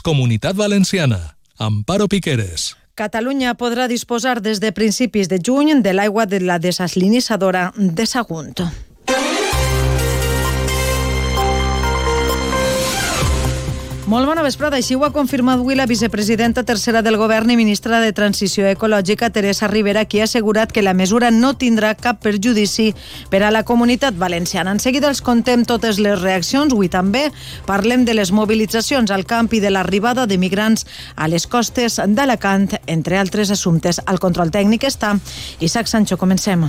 Comunitat Valenciana. Amparo Piqueres. Catalunya podrà disposar des de principis de juny de l'aigua de la desalinitzadora de Sagunt. Molt bona vesprada. Així ho ha confirmat avui la vicepresidenta tercera del govern i ministra de Transició Ecològica, Teresa Rivera, qui ha assegurat que la mesura no tindrà cap perjudici per a la comunitat valenciana. En seguida els contem totes les reaccions. Avui també parlem de les mobilitzacions al camp i de l'arribada de migrants a les costes d'Alacant, entre altres assumptes. Al control tècnic està Isaac Sancho. Comencem.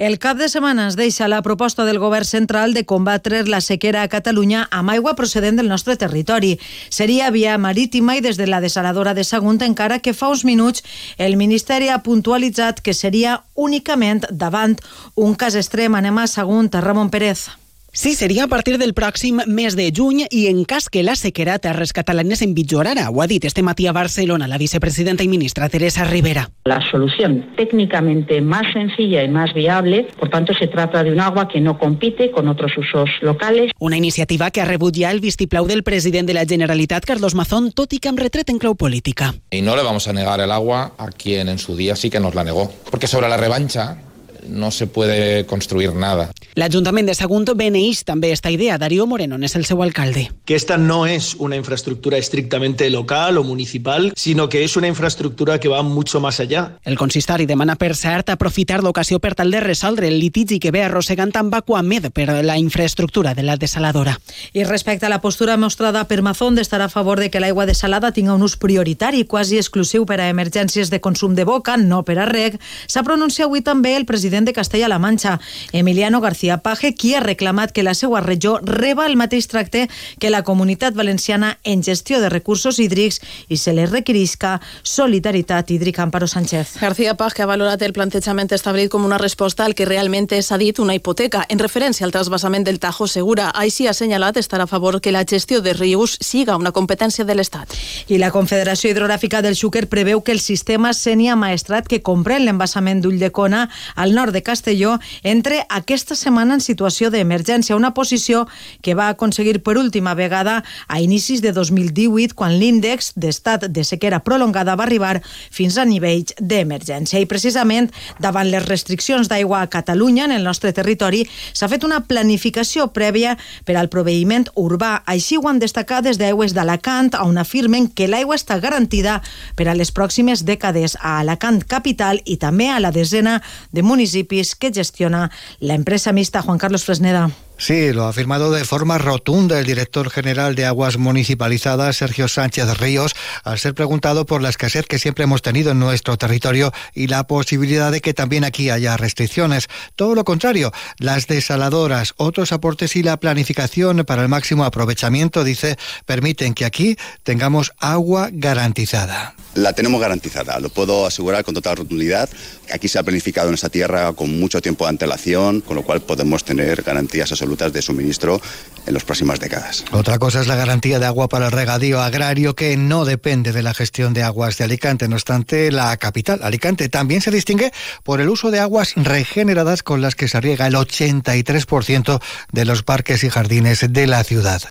El cap de setmana es deixa la proposta del govern central de combatre la sequera a Catalunya amb aigua procedent del nostre territori. Seria via marítima i des de la desaladora de Sagunt, encara que fa uns minuts el Ministeri ha puntualitzat que seria únicament davant un cas extrem. Anem a Sagunt, Ramon Pérez. Sí, seria a partir del pròxim mes de juny i en cas que la sequera a terres catalanes empitjorara. Ho ha dit este matí a Barcelona la vicepresidenta y ministra Teresa Rivera. La solución técnicamente más sencilla y más viable, por tanto, se trata de un agua que no compite con otros usos locales. Una iniciativa que ha rebut ja el vistiplau del president de la Generalitat, Carlos Mazón, tot i que amb retret en clau política. Y no le vamos a negar el agua a quien en su día sí que nos la negó. Porque sobre la revancha no se puede construir nada. L'Ajuntament de Sagunt beneeix també esta idea. Darío Moreno és el seu alcalde. Que esta no es una infraestructura estrictamente local o municipal, sino que es una infraestructura que va mucho más allá. El consistori demana, per cert, aprofitar l'ocasió per tal de resoldre el litigi que ve arrossegant amb Aquamed per la infraestructura de la desaladora. I respecte a la postura mostrada per Mazón d'estar a favor de que l'aigua desalada tinga un ús prioritari, quasi exclusiu per a emergències de consum de boca, no per a reg, s'ha pronunciat avui també el president de Castella-La Manxa, Emiliano García Paje, qui ha reclamat que la seva regió reba el mateix tracte que la comunitat valenciana en gestió de recursos hídrics i se li requerisca solidaritat hídrica. Amparo Sánchez. García Paz, que ha valorat el plantejament establit com una resposta al que realment s'ha dit una hipoteca, en referència al trasbassament del Tajo Segura. Així ha assenyalat estar a favor que la gestió de rius siga una competència de l'Estat. I la Confederació Hidrogràfica del Xúquer preveu que el sistema Senia Maestrat que comprèn l'embassament d'Ulldecona al nord de Castelló entre aquesta setmana en situació d'emergència, una posició que va aconseguir per última vegada a inicis de 2018 quan l'índex d'estat de sequera prolongada va arribar fins a nivells d'emergència. I precisament davant les restriccions d'aigua a Catalunya, en el nostre territori, s'ha fet una planificació prèvia per al proveïment urbà. Així ho han destacat des d'Aigües d'Alacant, on afirmen que l'aigua està garantida per a les pròximes dècades a Alacant capital i també a la desena de municipis que gestiona la Juan Carlos Fresneda. Sí, lo ha afirmado de forma rotunda el director general de Aguas Municipalizadas, Sergio Sánchez Ríos, al ser preguntado por la escasez que siempre hemos tenido en nuestro territorio y la posibilidad de que también aquí haya restricciones. Todo lo contrario, las desaladoras, otros aportes y la planificación para el máximo aprovechamiento, dice, permiten que aquí tengamos agua garantizada. La tenemos garantizada, lo puedo asegurar con total rotundidad. Aquí se ha planificado en esta tierra con mucho tiempo de antelación, con lo cual podemos tener garantías absolutas de suministro en las próximas décadas. Otra cosa es la garantía de agua para el regadío agrario que no depende de la gestión de aguas de Alicante. No obstante, la capital, Alicante, también se distingue por el uso de aguas regeneradas con las que se riega el 83% de los parques y jardines de la ciudad.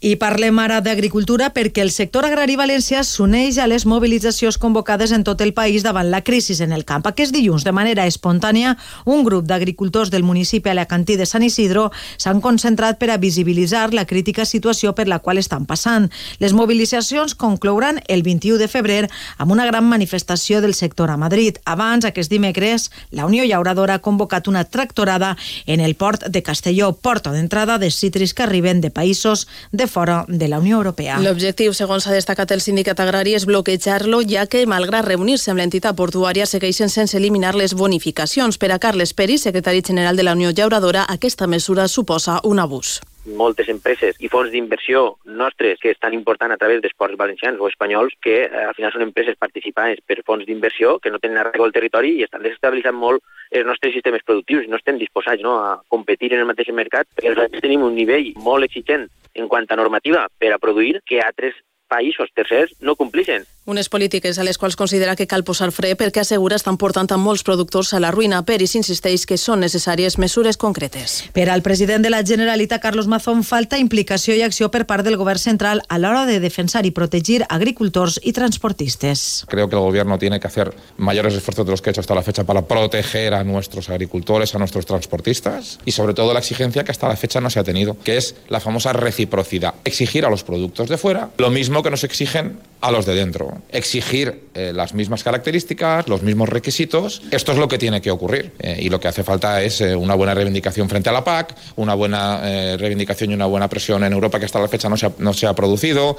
I parlem ara d'agricultura perquè el sector agrari valencià s'uneix a les mobilitzacions convocades en tot el país davant la crisi en el camp. Aquest dilluns, de manera espontània, un grup d'agricultors del municipi alacantí de Sant Isidro s'han concentrat per a visibilitzar la crítica situació per la qual estan passant. Les mobilitzacions conclouran el 21 de febrer amb una gran manifestació del sector a Madrid. Abans, aquest dimecres, la Unió Llauradora ha convocat una tractorada en el port de Castelló, porta d'entrada de cítrics que arriben de països de fora de la Unió Europea. L'objectiu, segons ha destacat el sindicat agrari, és bloquejar-lo, ja que, malgrat reunir-se amb l'entitat portuària, segueixen sense eliminar les bonificacions. Per a Carles Peri, secretari general de la Unió Llauradora, aquesta mesura suposa un abús. moltes empreses i fons d'inversió nostres que estan important a través d'esports valencians o espanyols que eh, al final són empreses participades per fons d'inversió que no tenen arrego al territori i estan desestabilitzant molt els nostres sistemes productius i no estem disposats no, a competir en el mateix mercat perquè nosaltres tenim un nivell molt exigent en quant a normativa per a produir que altres països tercers no complixen. Unes polítiques a les quals considera que cal posar fre perquè assegura estan portant a molts productors a la ruïna. Peris insisteix que són necessàries mesures concretes. Per al president de la Generalitat, Carlos Mazón, falta implicació i acció per part del govern central a l'hora de defensar i protegir agricultors i transportistes. Creo que el gobierno tiene que hacer mayores esfuerzos de los que ha hecho hasta la fecha para proteger a nuestros agricultores, a nuestros transportistas y sobre todo la exigencia que hasta la fecha no se ha tenido, que es la famosa reciprocidad. Exigir a los productos de fuera lo mismo que nos exigen a los de dentro. Exigir eh, las mismas características, los mismos requisitos. Esto es lo que tiene que ocurrir. Eh, y lo que hace falta es eh, una buena reivindicación frente a la PAC, una buena reivindicación y una buena presión en Europa que hasta la fecha no se ha producido.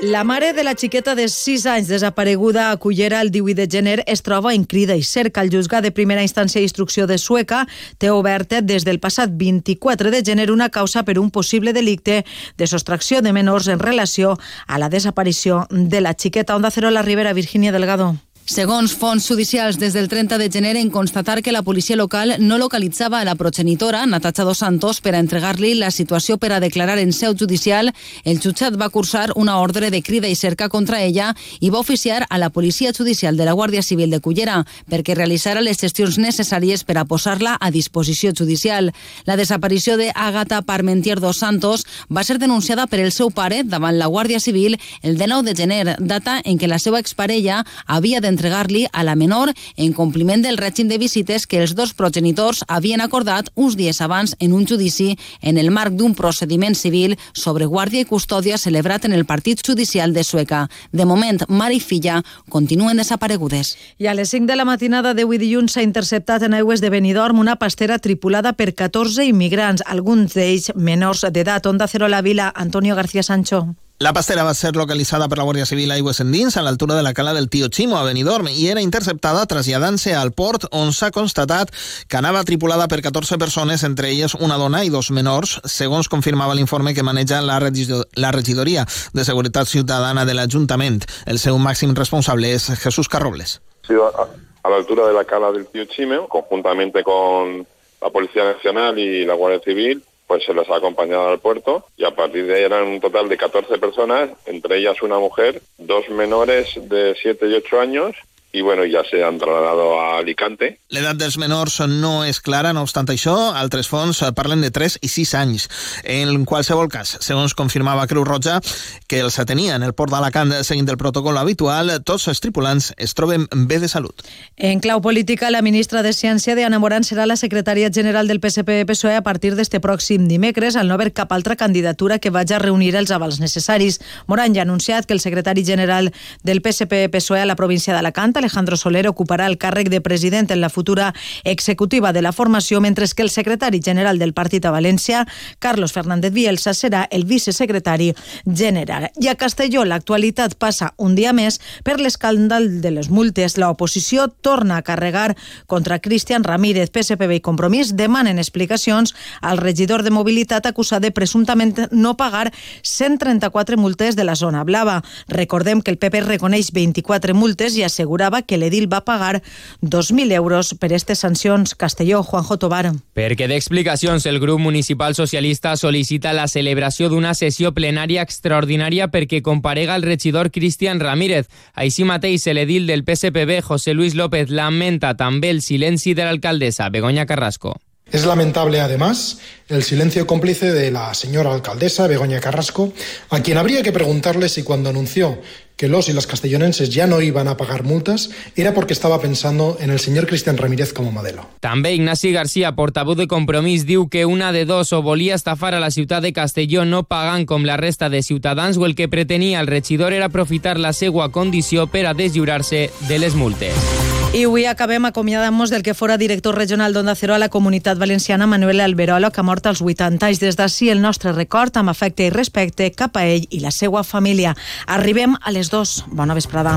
La mare de la xiqueta de 6 anys desapareguda a Cullera el 18 de gener es troba en crida i cerca. El juzgat de primera instància d'instrucció de Sueca té oberta des del passat 24 de gener una causa per un possible delicte de sostracció de menors en relació a la desaparició de la xiqueta. Onda Cero la Ribera, Virginia Delgado. Segons fonts judicials, des del 30 de gener en constatar que la policia local no localitzava la progenitora, Natasha Dos Santos, per a entregar-li la situació per a declarar en seu judicial, el jutjat va cursar una ordre de crida i cerca contra ella i va oficiar a la policia judicial de la Guàrdia Civil de Cullera perquè realitzara les gestions necessàries per a posar-la a disposició judicial. La desaparició de Agata Parmentier Dos Santos va ser denunciada per el seu pare davant la Guàrdia Civil el 19 de gener, data en què la seva exparella havia d'entregar entregar-li a la menor en compliment del règim de visites que els dos progenitors havien acordat uns dies abans en un judici en el marc d'un procediment civil sobre guàrdia i custòdia celebrat en el Partit Judicial de Sueca. De moment, mare i filla continuen desaparegudes. I a les 5 de la matinada d'avui dilluns s'ha interceptat en aigües de Benidorm una pastera tripulada per 14 immigrants, alguns d'ells menors d'edat. Onda Cero la Vila, Antonio García Sancho. La pastera va ser localitzada per la Guàrdia Civil Aigües Endins a l'altura de la cala del Tío Chimo a Benidorm i era interceptada traslladant-se al port on s'ha constatat que anava tripulada per 14 persones, entre elles una dona i dos menors, segons confirmava l'informe que maneja la, la regidoria de Seguretat Ciutadana de l'Ajuntament. El seu màxim responsable és Jesús Carrobles. Sí, a, l'altura de la cala del Tío Chimo, conjuntamente con la Policía Nacional y la Guardia Civil, pues se les ha acompañado al puerto y a partir de ahí eran un total de 14 personas, entre ellas una mujer, dos menores de 7 y 8 años i bueno, ja se han trasladado a Alicante. L'edat dels menors no és clara, no obstant això, altres fons parlen de 3 i 6 anys. En qualsevol cas, segons confirmava Creu Roja, que els atenia en el port d'Alacant seguint el protocol habitual, tots els tripulants es troben bé de salut. En clau política, la ministra de Ciència, Diana Morant, serà la secretària general del PSP-PSOE a partir d'este pròxim dimecres, al no haver cap altra candidatura que vagi a reunir els avals necessaris. Morant ja ha anunciat que el secretari general del PSP-PSOE a la província d'Alacant, Alejandro Soler ocuparà el càrrec de president en la futura executiva de la formació, mentre que el secretari general del partit a València, Carlos Fernández Bielsa, serà el vicesecretari general. I a Castelló l'actualitat passa un dia més per l'escàndal de les multes. L'oposició torna a carregar contra Cristian Ramírez. PSPB i Compromís demanen explicacions al regidor de mobilitat acusat de presumptament no pagar 134 multes de la zona blava. Recordem que el PP reconeix 24 multes i assegurava que l'edil va pagar 2.000 euros per aquestes sancions. Castelló, Juanjo Tobar. Perquè d'explicacions, el grup municipal socialista sol·licita la celebració d'una sessió plenària extraordinària perquè comparega el regidor Cristian Ramírez. Així mateix, l'edil del PSPB, José Luis López, lamenta també el silenci de l'alcaldessa, Begoña Carrasco. Es lamentable, además, el silencio cómplice de la señora alcaldesa Begoña Carrasco, a quien habría que preguntarle si cuando anunció que los y las castellonenses ya no iban a pagar multas era porque estaba pensando en el señor Cristian Ramírez como modelo. També Ignasi García, portaveu de Compromís, diu que una de dos o volia estafar a la ciutat de Castelló no pagant com la resta de ciutadans o el que pretenia el regidor era aprofitar la seva condició per a deslliurar-se de les multes. I avui acabem acomiadant-nos del que fora director regional d'Onda Cero a la Comunitat Valenciana, Manuel Alberolo, que ha mort als 80 anys. Des d'ací el nostre record amb afecte i respecte cap a ell i la seva família. Arribem a les 2. Bona vesprada.